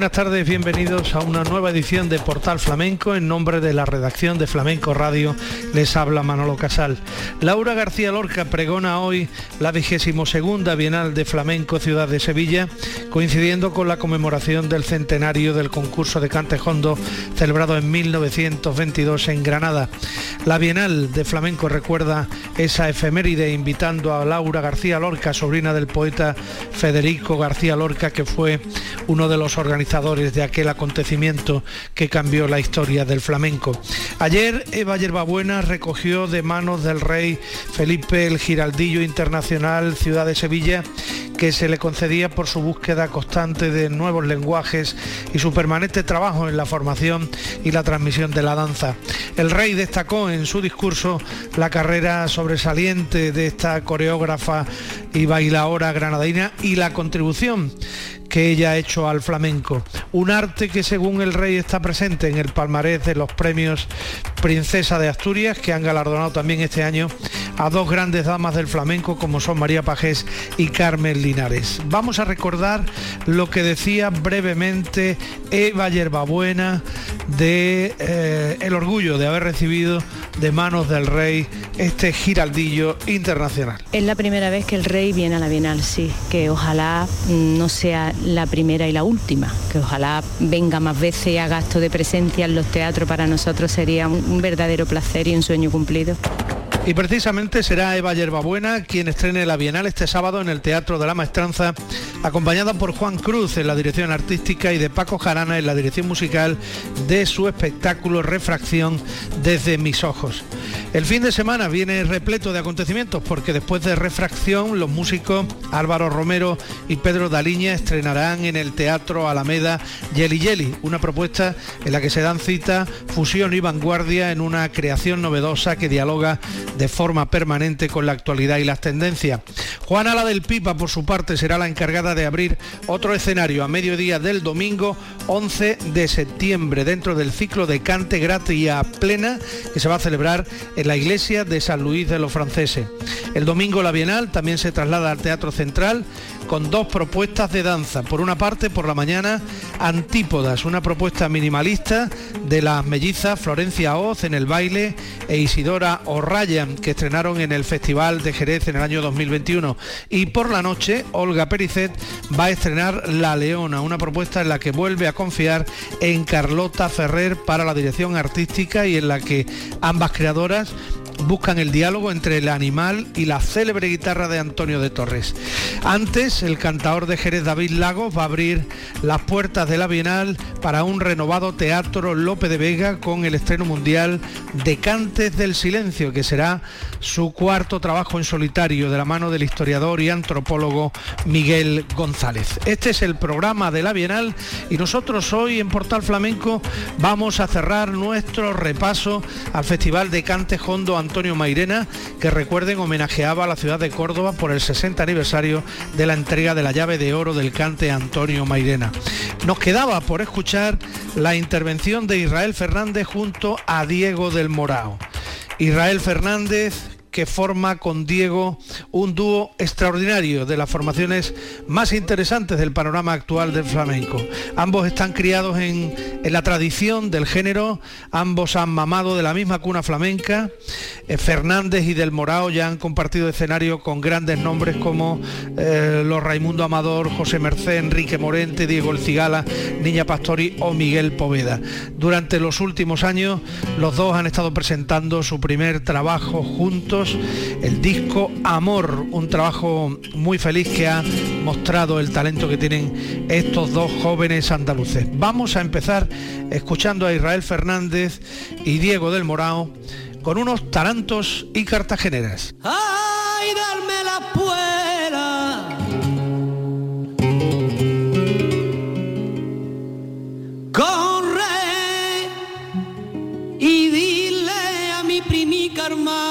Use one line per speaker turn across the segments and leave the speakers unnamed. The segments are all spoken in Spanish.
Buenas tardes, bienvenidos a una nueva edición de Portal Flamenco. En nombre de la redacción de Flamenco Radio les habla Manolo Casal. Laura García Lorca pregona hoy la vigésimo segunda Bienal de Flamenco Ciudad de Sevilla, coincidiendo con la conmemoración del centenario del concurso de Cantejondo celebrado en 1922 en Granada. La Bienal de Flamenco recuerda esa efeméride invitando a Laura García Lorca, sobrina del poeta Federico García Lorca, que fue uno de los organizadores de aquel acontecimiento que cambió la historia del flamenco. Ayer Eva Yerbabuena recogió de manos del rey Felipe el Giraldillo Internacional Ciudad de Sevilla que se le concedía por su búsqueda constante de nuevos lenguajes y su permanente trabajo en la formación y la transmisión de la danza. El rey destacó en su discurso la carrera sobresaliente de esta coreógrafa y bailaora granadina y la contribución que ella ha hecho al flamenco. Un arte que según el rey está presente en el palmarés de los premios Princesa de Asturias, que han galardonado también este año a dos grandes damas del flamenco como son María Pajés y Carmen Linares. Vamos a recordar lo que decía brevemente Eva Yerbabuena de eh, el orgullo de haber recibido de manos del rey este giraldillo internacional.
Es la primera vez que el rey viene a la Bienal, sí, que ojalá no sea la primera y la última, que ojalá venga más veces y haga acto de presencia en los teatros, para nosotros sería un verdadero placer y un sueño cumplido.
Y precisamente será Eva Yerbabuena quien estrene la Bienal este sábado en el Teatro de la Maestranza, acompañada por Juan Cruz en la dirección artística y de Paco Jarana en la dirección musical de su espectáculo Refracción desde mis ojos. El fin de semana viene repleto de acontecimientos porque después de Refracción los músicos Álvaro Romero y Pedro Daliña estrenarán en el Teatro Alameda Yeli Yeli, una propuesta en la que se dan cita fusión y vanguardia en una creación novedosa que dialoga de forma permanente con la actualidad y las tendencias. Juana La del Pipa, por su parte, será la encargada de abrir otro escenario a mediodía del domingo 11 de septiembre dentro del ciclo de Cante Gratia Plena que se va a celebrar la iglesia de San Luis de los Franceses. El domingo la Bienal también se traslada al Teatro Central con dos propuestas de danza. Por una parte, por la mañana, Antípodas, una propuesta minimalista de las mellizas Florencia Oz en el baile e Isidora O'Ryan, que estrenaron en el Festival de Jerez en el año 2021. Y por la noche, Olga Pericet va a estrenar La Leona, una propuesta en la que vuelve a confiar en Carlota Ferrer para la dirección artística y en la que ambas creadoras buscan el diálogo entre el animal y la célebre guitarra de Antonio de Torres. Antes, el cantador de Jerez David Lagos va a abrir las puertas de la Bienal para un renovado Teatro Lope de Vega con el estreno mundial de Cantes del Silencio, que será su cuarto trabajo en solitario de la mano del historiador y antropólogo Miguel González. Este es el programa de la Bienal y nosotros hoy en Portal Flamenco vamos a cerrar nuestro repaso al Festival de Cantes Hondo Antonio Mairena, que recuerden homenajeaba a la ciudad de Córdoba por el 60 aniversario de la entrega de la llave de oro del cante Antonio Mairena. Nos quedaba por escuchar la intervención de Israel Fernández junto a Diego del Morao. Israel Fernández, que forma con Diego un dúo extraordinario de las formaciones más interesantes del panorama actual del flamenco. Ambos están criados en, la tradición del género, ambos han mamado de la misma cuna flamenca. Eh, Fernández y Del Morao ya han compartido escenario con grandes nombres como eh, los Raimundo Amador, José Merced, Enrique Morente, Diego El Cigala, Niña Pastori o Miguel Poveda. Durante los últimos años los dos han estado presentando su primer trabajo juntos el disco Amor, un trabajo muy feliz que ha mostrado el talento que tienen estos dos jóvenes andaluces. Vamos a empezar escuchando a Israel Fernández y Diego del Morao con unos tarantos y cartageneras.
¡Ay, darme la puerta! Corre y dile a mi primica hermana.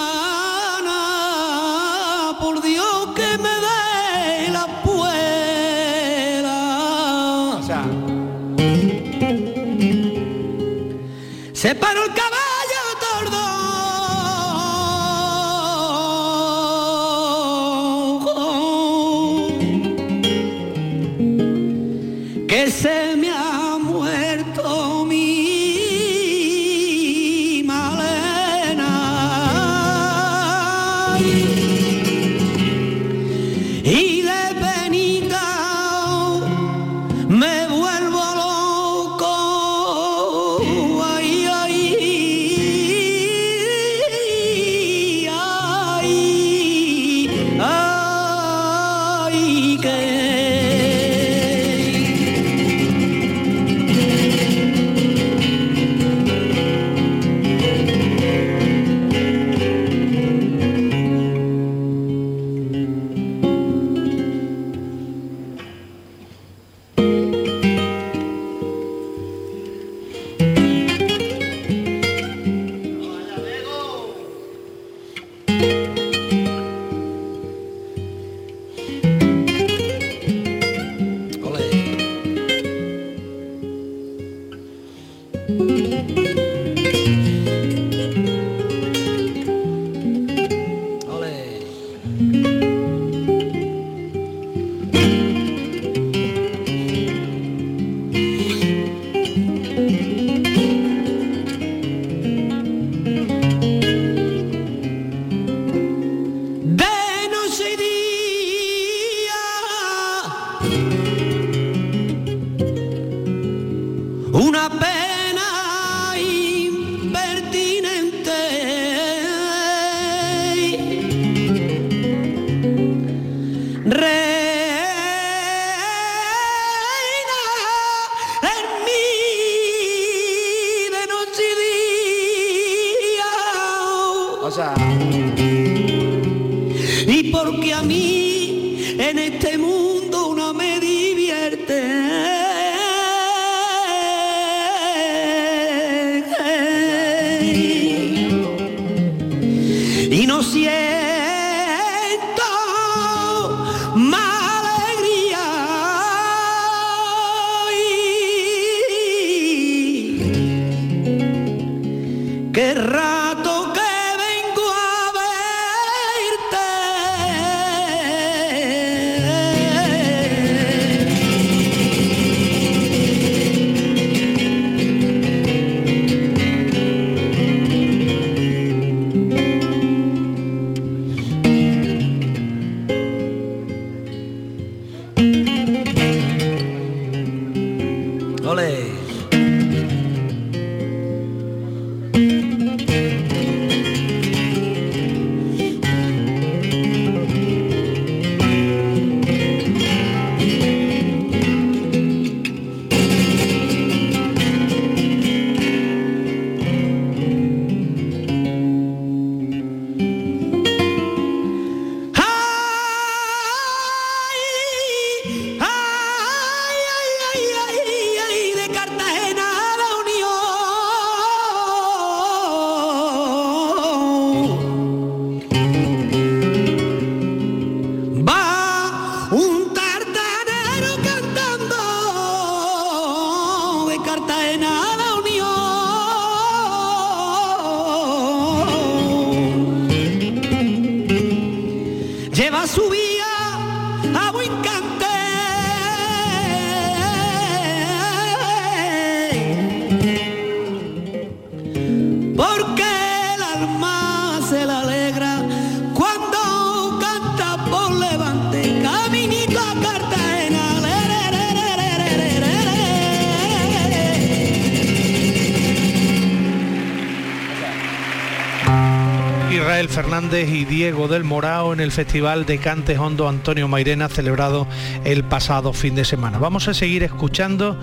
Y
Diego del Morao en el Festival de Cantes Hondo Antonio Mairena celebrado el pasado fin de semana. Vamos a seguir escuchando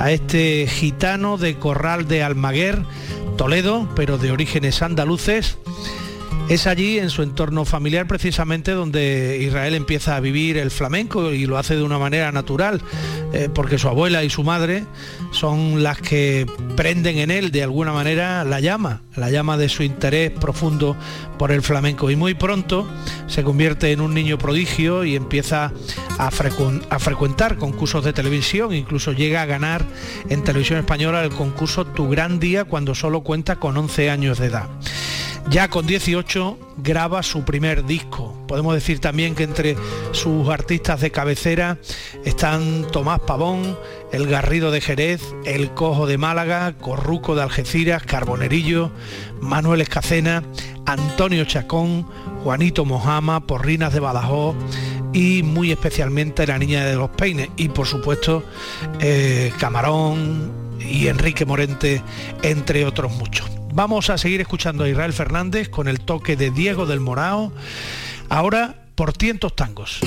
a este gitano de Corral de Almaguer, Toledo, pero de orígenes andaluces. Es allí, en su entorno familiar, precisamente donde Israel empieza a vivir el flamenco y lo hace de una manera natural, eh, porque su abuela y su madre son las que prenden en él de alguna manera la llama, la llama de su interés profundo por el flamenco. Y muy pronto se convierte en un niño prodigio y empieza
a, frecuentar concursos de televisión, incluso llega a ganar en televisión española el concurso Tu Gran Día cuando solo cuenta con 11 años de edad. Ya con 18 graba su primer disco. Podemos decir también que entre sus artistas de cabecera están Tomás Pavón, El Garrido de Jerez, El Cojo de Málaga, Corruco de Algeciras, Carbonerillo, Manuel Escacena, Antonio Chacón, Juanito Mojama, Porrinas de Badajoz y muy especialmente La Niña de los Peines y por supuesto eh, Camarón y Enrique Morente, entre otros muchos. Vamos a seguir escuchando a Israel Fernández con el toque de Diego del Morao, ahora por tientos tangos.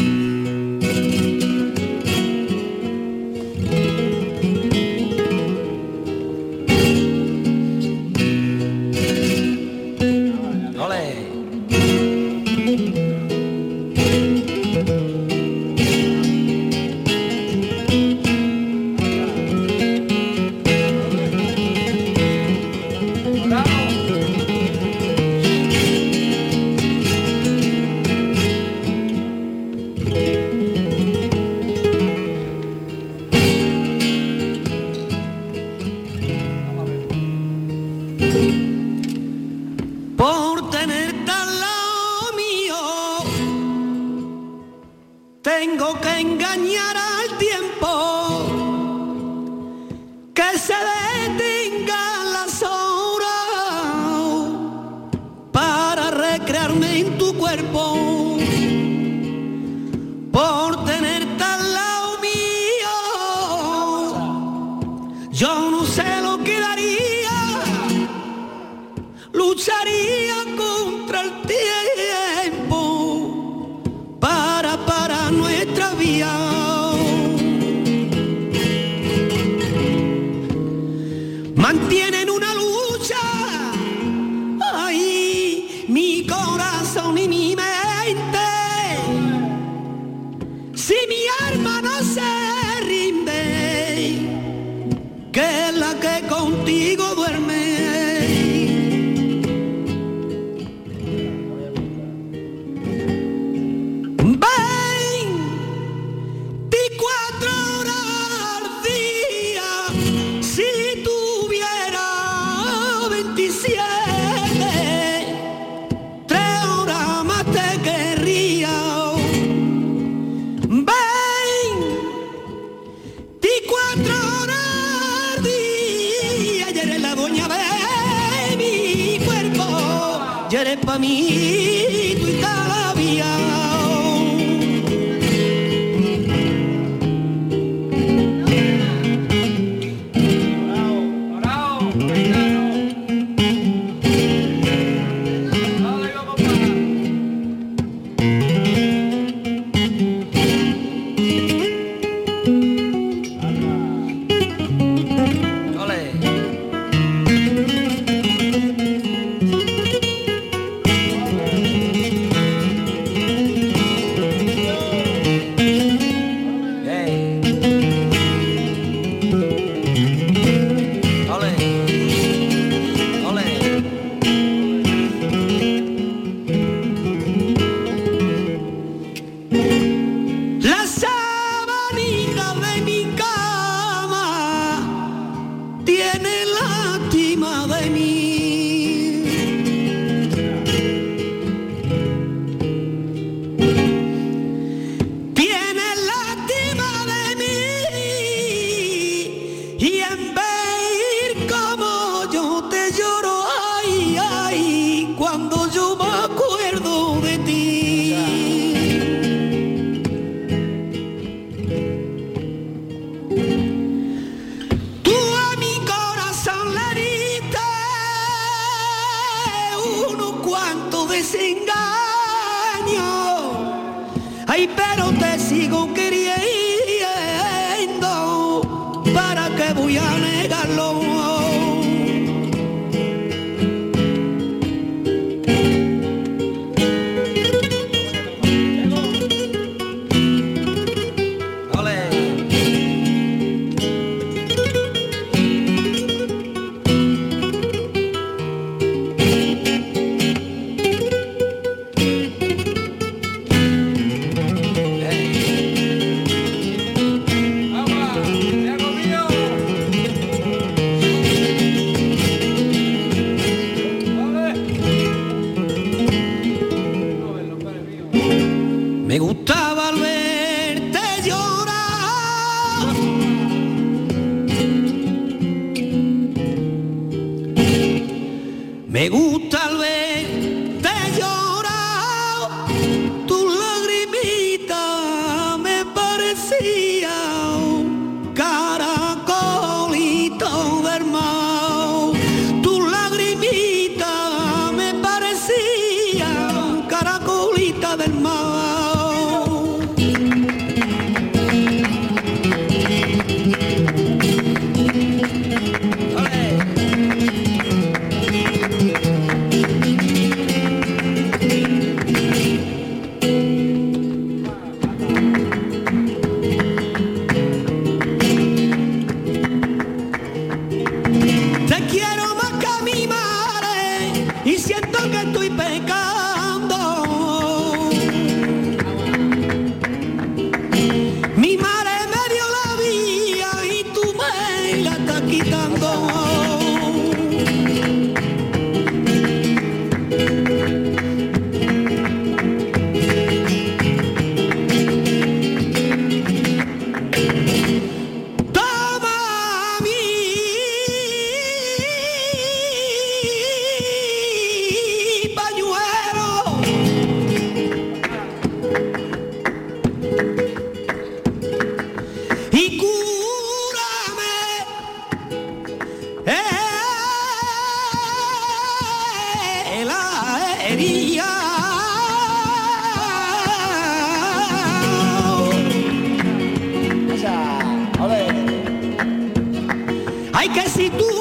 me. Me gustaba verte llorar. Me gusta que si tú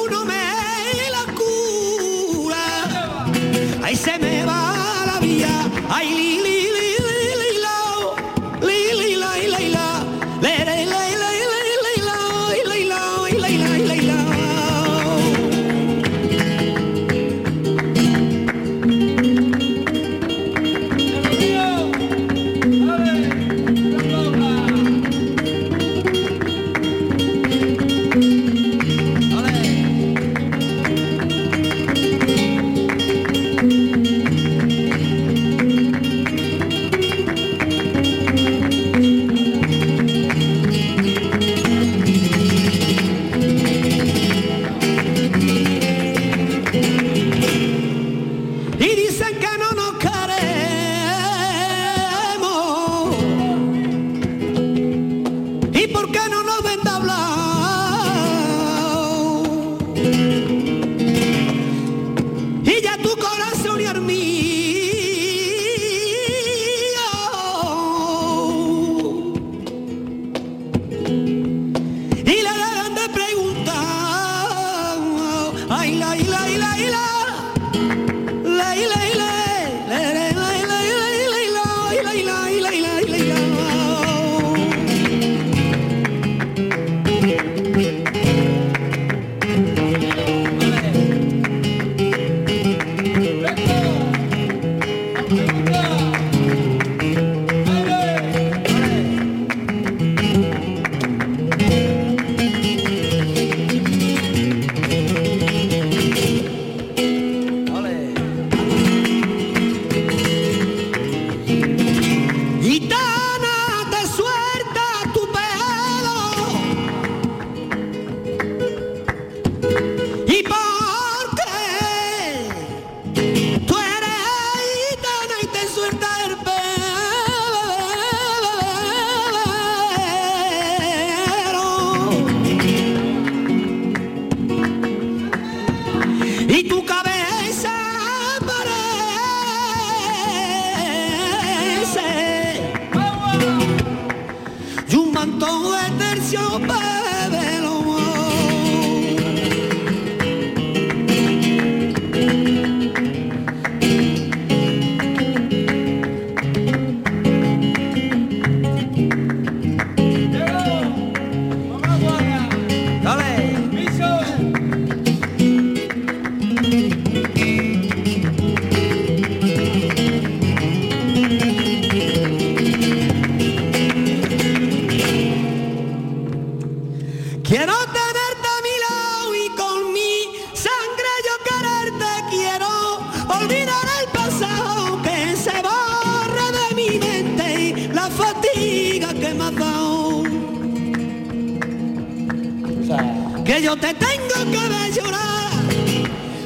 ver llorar,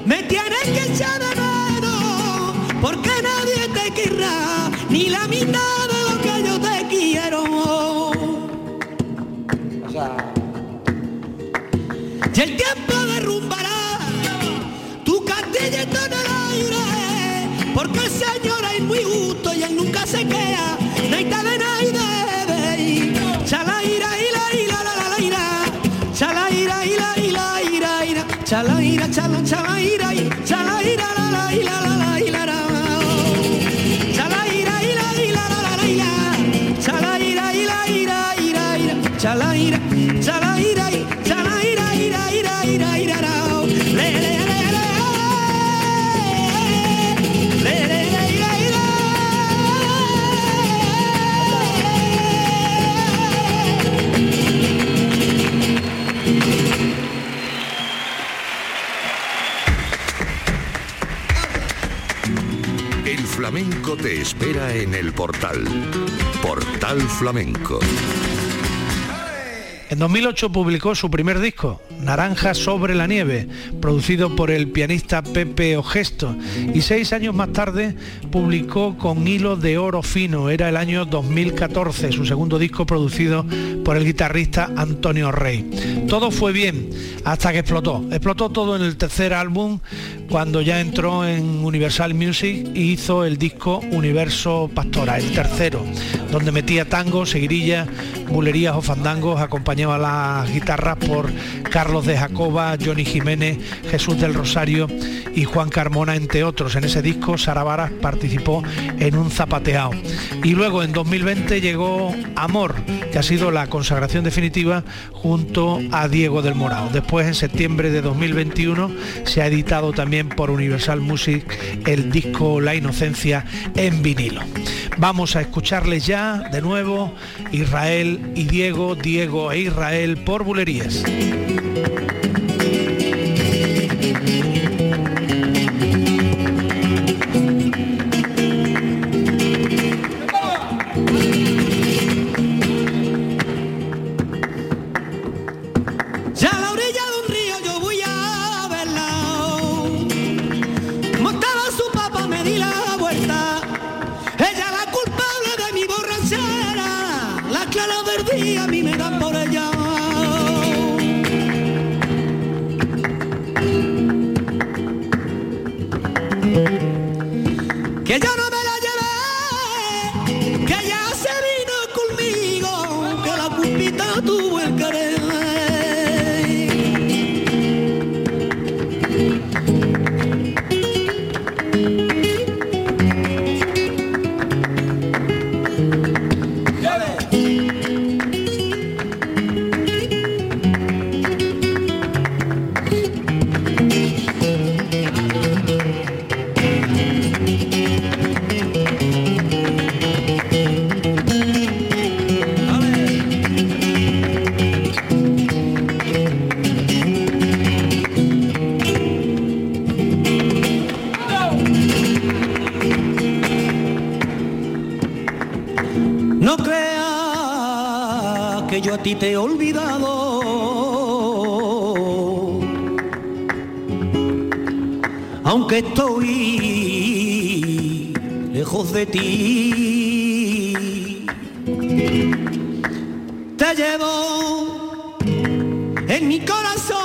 me tienes que echar de menos, porque nadie te querrá, ni la mitad de lo que yo te quiero. Y el tiempo derrumbará tu castillito en el aire, porque el Señor es muy justo y él nunca se queda, naita de chala chala ira, chala ira.
Te espera en el portal. Portal Flamenco.
En 2008 publicó su primer disco, Naranja sobre la nieve, producido por el pianista Pepe Ogesto, y seis años más tarde publicó Con hilo de oro fino, era el año 2014, su segundo disco producido por el guitarrista Antonio Rey. Todo fue bien hasta que explotó. Explotó todo en el tercer álbum cuando ya entró en Universal Music y hizo el disco Universo Pastora, el tercero, donde metía tangos, seguirillas, bulerías o fandangos, acompañaba las guitarras por Carlos de Jacoba, Johnny Jiménez, Jesús del Rosario y Juan Carmona, entre otros. En ese disco Sara Varas participó en un zapateado. Y luego en 2020 llegó Amor, que ha sido la consagración definitiva junto a Diego del Morao. Después en septiembre de 2021 se ha editado también por Universal Music el disco La Inocencia en vinilo. Vamos a escucharles ya de nuevo Israel y Diego, Diego e Israel por bulerías.
A ti te he olvidado. Aunque estoy lejos de ti, te llevo en mi corazón.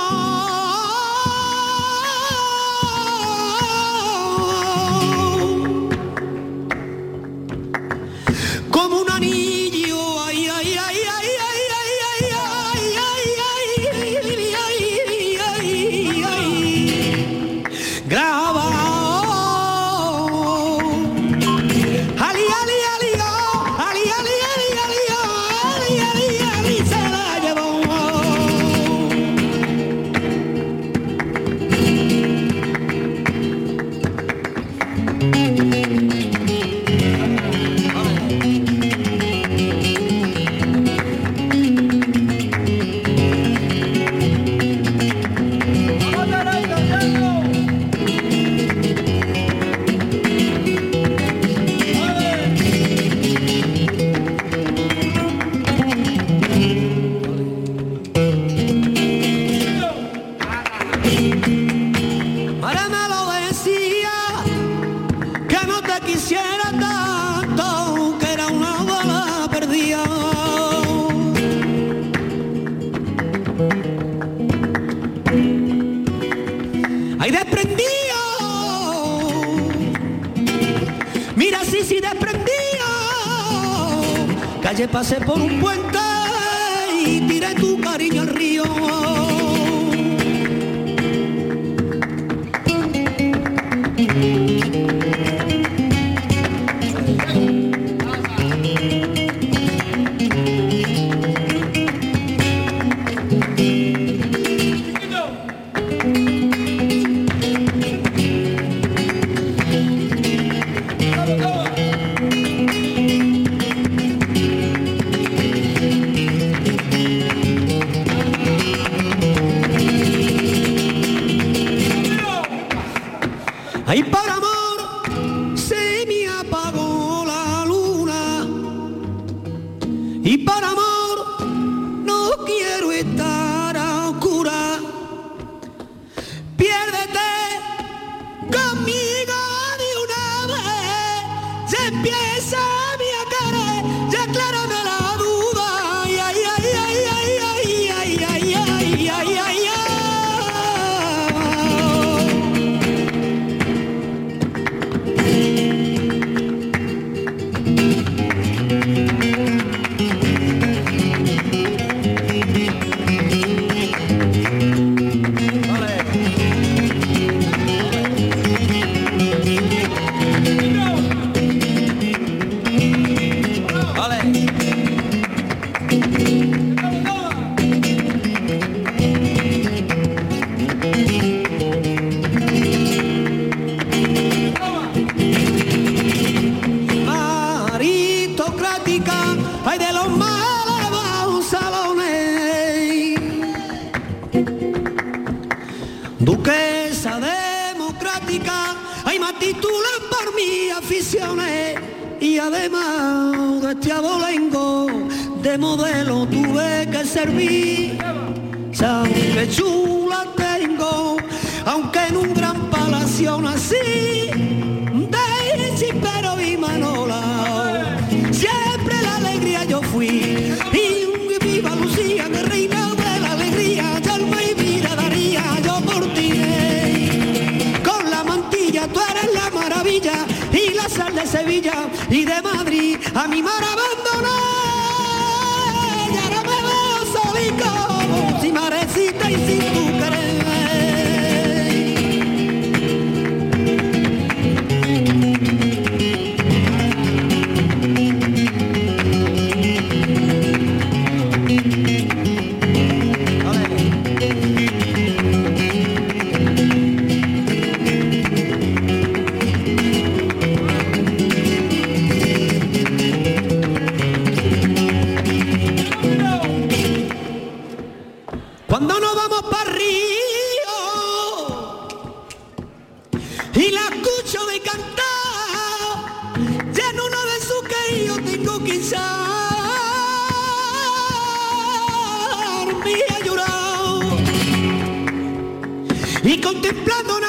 bici desprendido. Calle pasé por un puente y tiré tu quizás me ha llorado. Y contemplando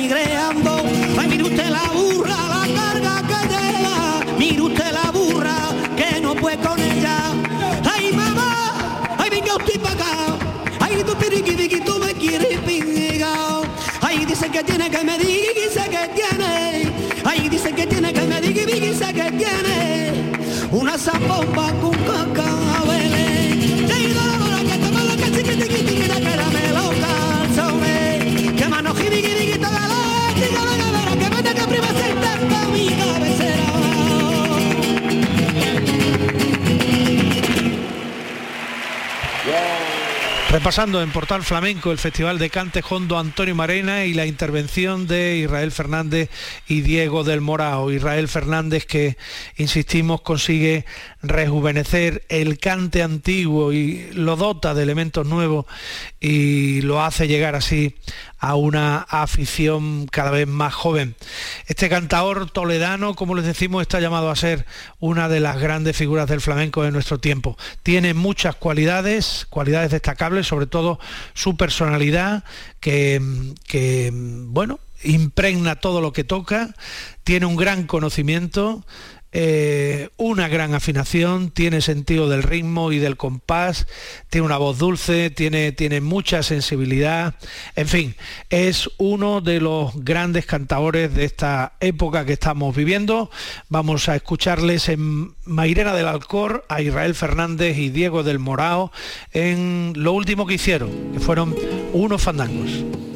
nigreando. Ay, mire usted la burra, la carga que lleva. Mire usted la burra que no puede con ella. Ay, mamá, ay, venga usted para acá. Ay, tu piriqui, tú me quieres pingao. Ay, dice que tiene que me diga dice que tiene. Ay, dice que tiene que me diga dice que tiene. Una zapomba con cacabeles. Que toma que quiti que la me lo calzones. Que mano
Repasando en Portal Flamenco el Festival de Cante Hondo Antonio Marena y la intervención de Israel Fernández y Diego del Morao. Israel Fernández que, insistimos, consigue rejuvenecer el cante antiguo y lo dota de elementos nuevos y lo hace llegar así a una afición cada vez más joven. Este cantador toledano, como les decimos, está llamado a ser una de las grandes figuras del flamenco de nuestro tiempo. Tiene muchas cualidades, cualidades destacables, sobre todo su personalidad, que, que bueno, impregna todo lo que toca, tiene un gran conocimiento, eh, una gran afinación, tiene sentido del ritmo y del compás, tiene una voz dulce, tiene, tiene mucha sensibilidad, en fin, es uno de los grandes cantadores de esta época que estamos viviendo. Vamos a escucharles en Mairena del Alcor a Israel Fernández y Diego del Morao en lo último que hicieron, que fueron unos fandangos.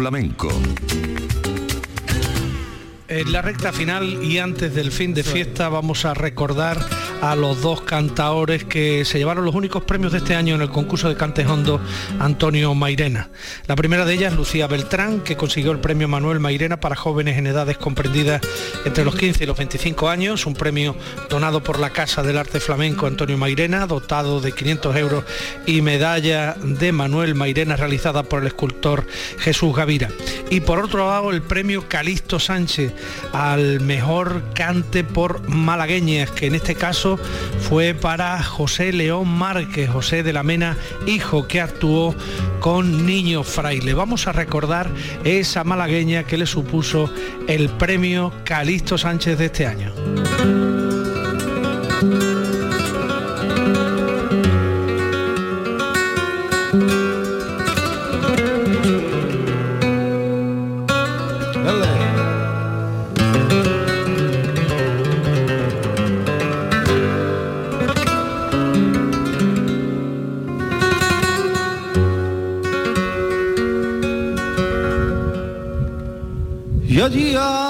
Flamenco.
En la recta final y antes del fin de fiesta vamos a recordar a los dos cantaores que se llevaron los únicos premios de este año en el concurso de Cantes Hondo Antonio Mairena. La primera de ellas, Lucía Beltrán, que consiguió el premio Manuel Mairena para jóvenes en edades comprendidas entre los 15 y los 25 años, un premio donado por la Casa del Arte Flamenco Antonio Mairena, dotado de 500 euros y medalla de Manuel Mairena realizada por el escultor Jesús Gavira. Y por otro lado, el premio Calixto Sánchez al mejor cante por malagueñas, que en este caso fue para José León Márquez, José de la Mena, hijo que actuó con Niño Fraile. Vamos a recordar esa malagueña que le supuso el premio Calixto Sánchez de este año. Yeah.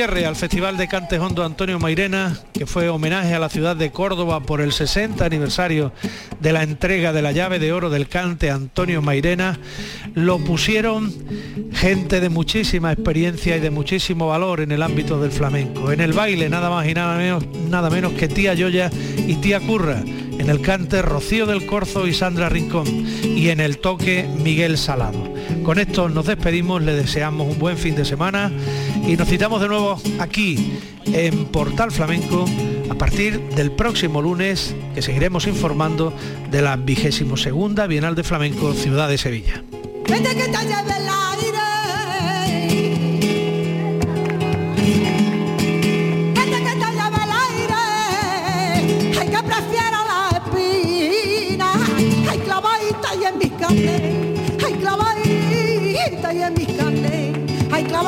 cierre al Festival de Cantes Hondo Antonio Mairena, que fue homenaje a la ciudad de Córdoba por el 60 aniversario de la entrega de la llave de oro del cante Antonio Mairena, lo pusieron gente de muchísima experiencia y de muchísimo valor en el ámbito del flamenco. En el baile nada más y nada menos, nada menos que tía Yoya y tía Curra. En el cante Rocío del Corzo y Sandra Rincón. Y en el toque Miguel Salado. Con esto nos despedimos, le deseamos un buen fin de semana y nos citamos de nuevo aquí en Portal Flamenco a partir del próximo lunes que seguiremos informando de la vigésimo segunda Bienal de Flamenco Ciudad de Sevilla.
Que te lleve el aire.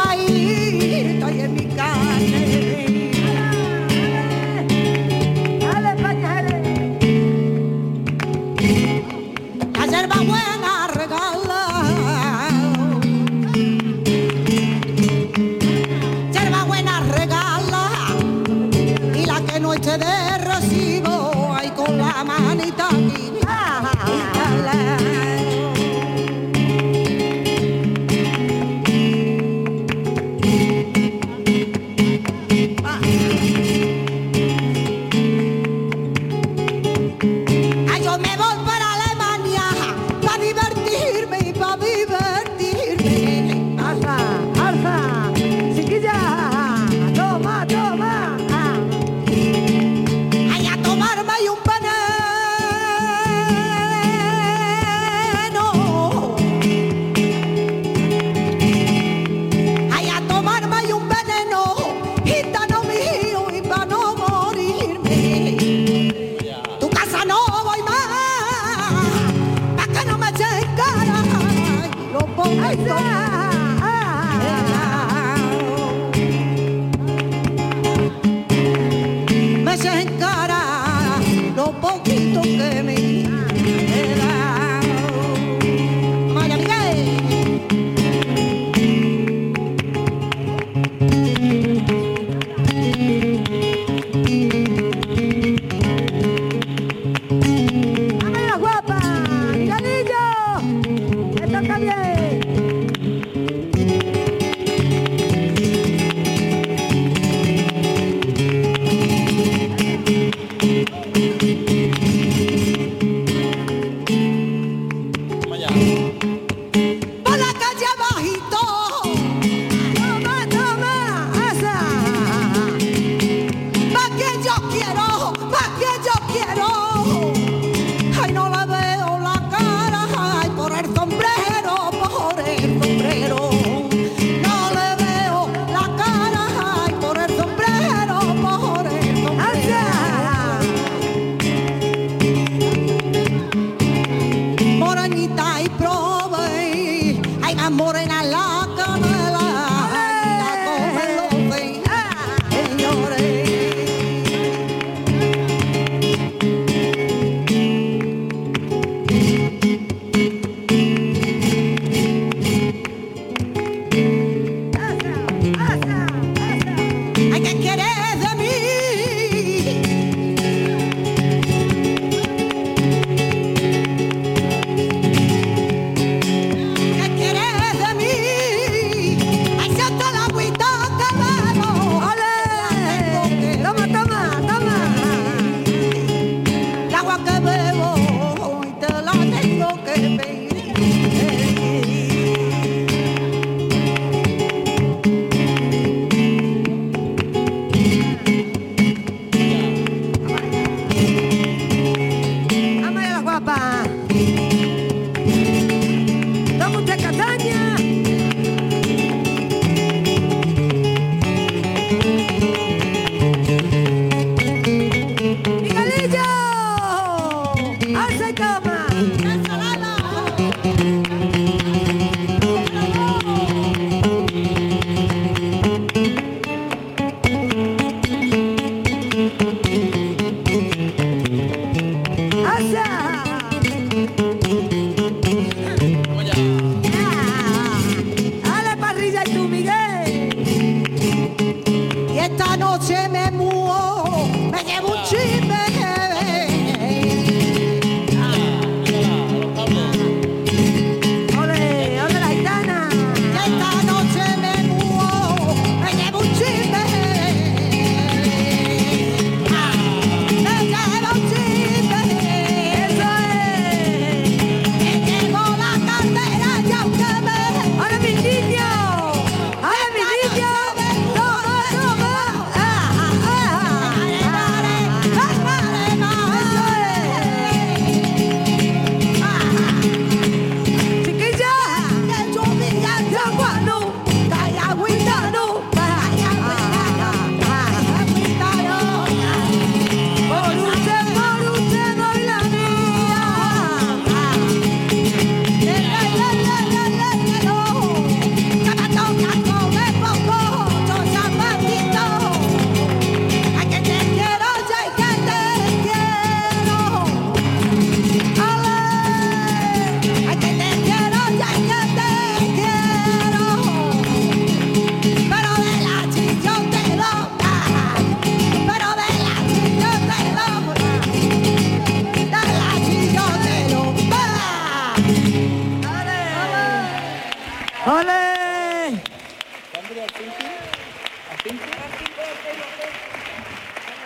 Vete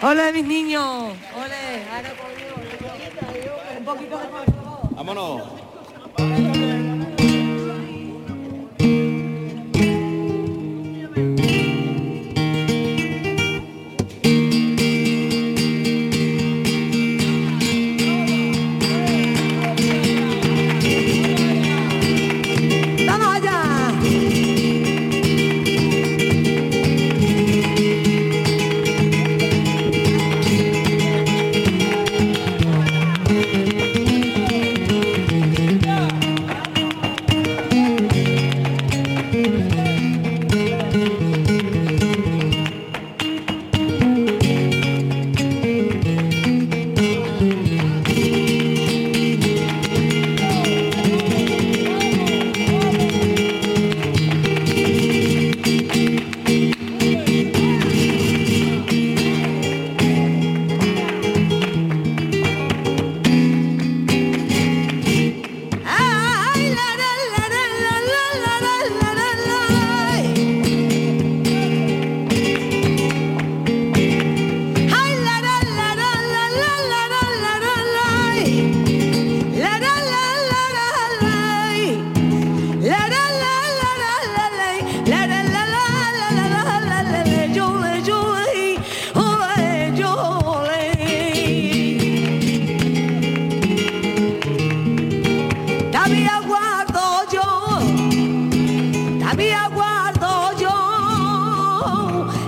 Hola mis
niños. Hola. Un poquito de
Vámonos.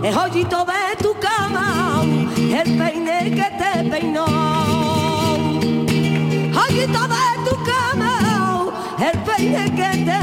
el joyito de tu cama, el peine que te peinó. Joyito de tu cama, el peine
que te